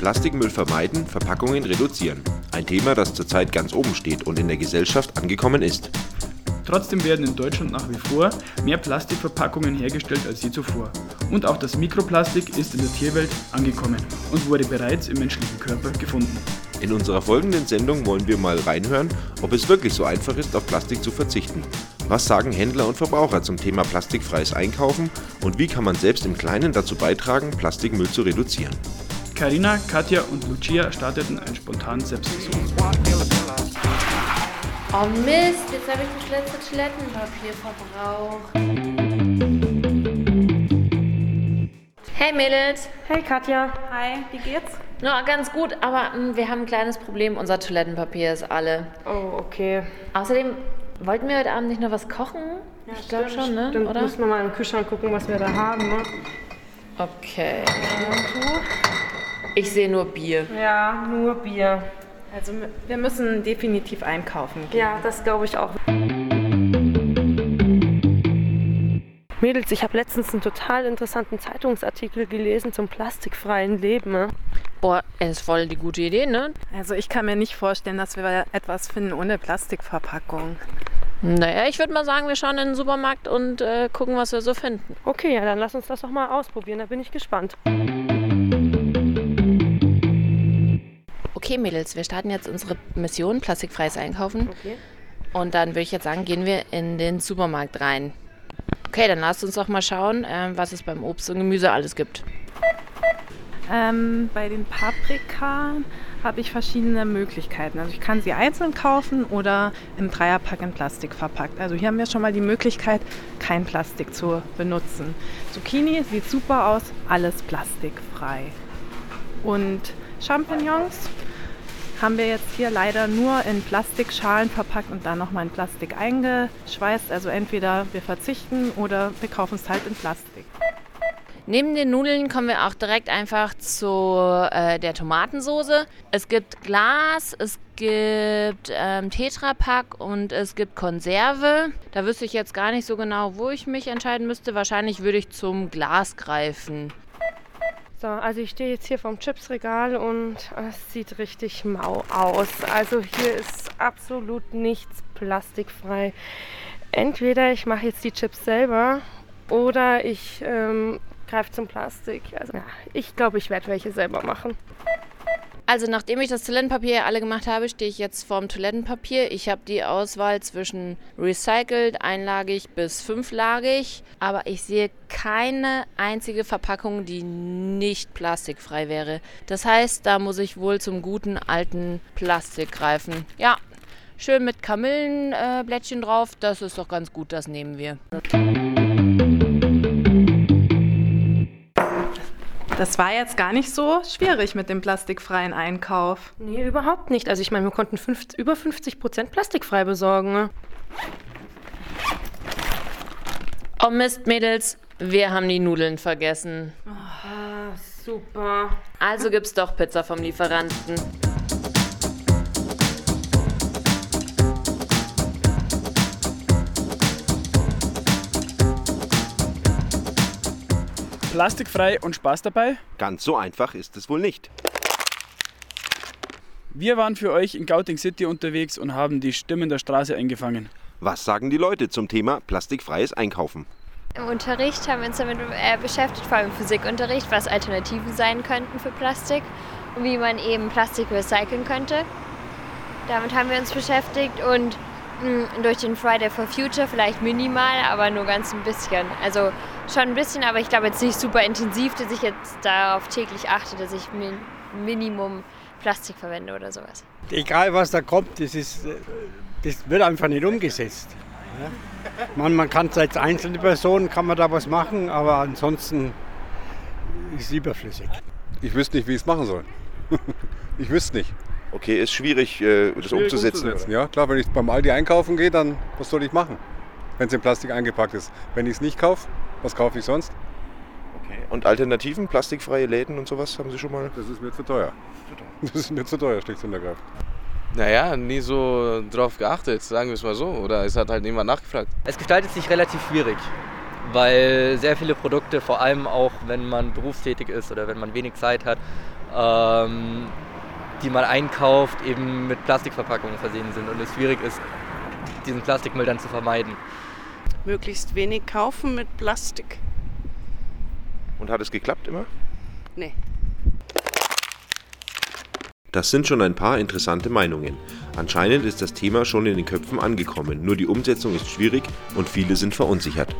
Plastikmüll vermeiden, Verpackungen reduzieren. Ein Thema, das zurzeit ganz oben steht und in der Gesellschaft angekommen ist. Trotzdem werden in Deutschland nach wie vor mehr Plastikverpackungen hergestellt als je zuvor. Und auch das Mikroplastik ist in der Tierwelt angekommen und wurde bereits im menschlichen Körper gefunden. In unserer folgenden Sendung wollen wir mal reinhören, ob es wirklich so einfach ist, auf Plastik zu verzichten. Was sagen Händler und Verbraucher zum Thema plastikfreies Einkaufen und wie kann man selbst im Kleinen dazu beitragen, Plastikmüll zu reduzieren? Karina, Katja und Lucia starteten einen spontanen Selbstversuch. Oh Mist, jetzt habe ich das letzte Toilettenpapier verbraucht. Hey Mädels. Hey Katja. Hi, wie geht's? Na, ganz gut, aber mh, wir haben ein kleines Problem. Unser Toilettenpapier ist alle. Oh, okay. Außerdem wollten wir heute Abend nicht noch was kochen? ich glaube schon, ne? Dann Oder? müssen wir mal im Kühlschrank gucken, was wir da haben. Ne? Okay. Ich sehe nur Bier. Ja, nur Bier. Also wir müssen definitiv einkaufen gehen. Ja, das glaube ich auch. Mädels, ich habe letztens einen total interessanten Zeitungsartikel gelesen zum plastikfreien Leben. ne? Boah, das ist voll die gute Idee, ne? Also ich kann mir nicht vorstellen, dass wir etwas finden ohne Plastikverpackung. Naja, ich würde mal sagen, wir schauen in den Supermarkt und äh, gucken, was wir so finden. Okay, ja, dann lass uns das doch mal ausprobieren. Da bin ich gespannt. Okay, Mädels, wir starten jetzt unsere Mission plastikfreies Einkaufen. Okay. Und dann würde ich jetzt sagen, gehen wir in den Supermarkt rein. Okay, dann lasst uns doch mal schauen, ähm, was es beim Obst und Gemüse alles gibt. Ähm, bei den Paprika habe ich verschiedene Möglichkeiten. Also ich kann sie einzeln kaufen oder im Dreierpack in Plastik verpackt. Also hier haben wir schon mal die Möglichkeit, kein Plastik zu benutzen. Zucchini sieht super aus, alles plastikfrei. Und Champignons haben wir jetzt hier leider nur in Plastikschalen verpackt und dann nochmal in Plastik eingeschweißt. Also entweder wir verzichten oder wir kaufen es halt in Plastik. Neben den Nudeln kommen wir auch direkt einfach zu äh, der Tomatensoße. Es gibt Glas, es gibt ähm, Tetrapack und es gibt Konserve. Da wüsste ich jetzt gar nicht so genau, wo ich mich entscheiden müsste. Wahrscheinlich würde ich zum Glas greifen. So, also ich stehe jetzt hier vom Chipsregal und es sieht richtig mau aus. Also hier ist absolut nichts plastikfrei. Entweder ich mache jetzt die Chips selber oder ich ähm, greife zum Plastik. Also ja, ich glaube, ich werde welche selber machen. Also nachdem ich das Toilettenpapier alle gemacht habe, stehe ich jetzt vorm Toilettenpapier. Ich habe die Auswahl zwischen recycelt, einlagig bis fünflagig, aber ich sehe keine einzige Verpackung, die nicht plastikfrei wäre. Das heißt, da muss ich wohl zum guten alten Plastik greifen. Ja, schön mit Kamillenblättchen äh, drauf, das ist doch ganz gut, das nehmen wir. Das war jetzt gar nicht so schwierig mit dem plastikfreien Einkauf. Nee, überhaupt nicht. Also ich meine, wir konnten 50, über 50 Prozent plastikfrei besorgen. Oh Mist, Mädels, wir haben die Nudeln vergessen. Ah, super. Also gibt's doch Pizza vom Lieferanten. Plastikfrei und Spaß dabei. Ganz so einfach ist es wohl nicht. Wir waren für euch in Gauting City unterwegs und haben die Stimmen der Straße eingefangen. Was sagen die Leute zum Thema plastikfreies Einkaufen? Im Unterricht haben wir uns damit äh, beschäftigt, vor allem im Physikunterricht, was Alternativen sein könnten für Plastik und wie man eben Plastik recyceln könnte. Damit haben wir uns beschäftigt und durch den Friday for Future vielleicht minimal, aber nur ganz ein bisschen. Also schon ein bisschen, aber ich glaube jetzt nicht super intensiv, dass ich jetzt darauf täglich achte, dass ich min Minimum Plastik verwende oder sowas. Egal was da kommt, das, ist, äh, das wird einfach nicht umgesetzt. Ja? Man, man kann als einzelne Person kann man da was machen, aber ansonsten ist es überflüssig. Ich wüsste nicht, wie ich es machen soll. ich wüsste nicht. Okay, ist schwierig, äh, das Schwierig umzusetzen. Ja, klar, wenn ich beim Aldi einkaufen gehe, dann was soll ich machen, wenn es in Plastik eingepackt ist? Wenn ich es nicht kaufe, was kaufe ich sonst? Okay. Und Alternativen, plastikfreie Läden und sowas, haben Sie schon mal? Das ist mir zu teuer. Das ist mir zu teuer, schlicht und ergreifend. Naja, nie so drauf geachtet, sagen wir es mal so. Oder es hat halt niemand nachgefragt. Es gestaltet sich relativ schwierig. weil sehr viele Produkte, vor allem auch wenn man berufstätig ist oder wenn man wenig Zeit hat, ähm, die man einkauft, eben mit Plastikverpackungen versehen sind und es schwierig ist, diesen Plastikmüll dann zu vermeiden. Möglichst wenig kaufen mit Plastik. Und hat es geklappt immer? Nee. Das sind schon ein paar interessante Meinungen. Anscheinend ist das Thema schon in den Köpfen angekommen, nur die Umsetzung ist schwierig und viele sind verunsichert.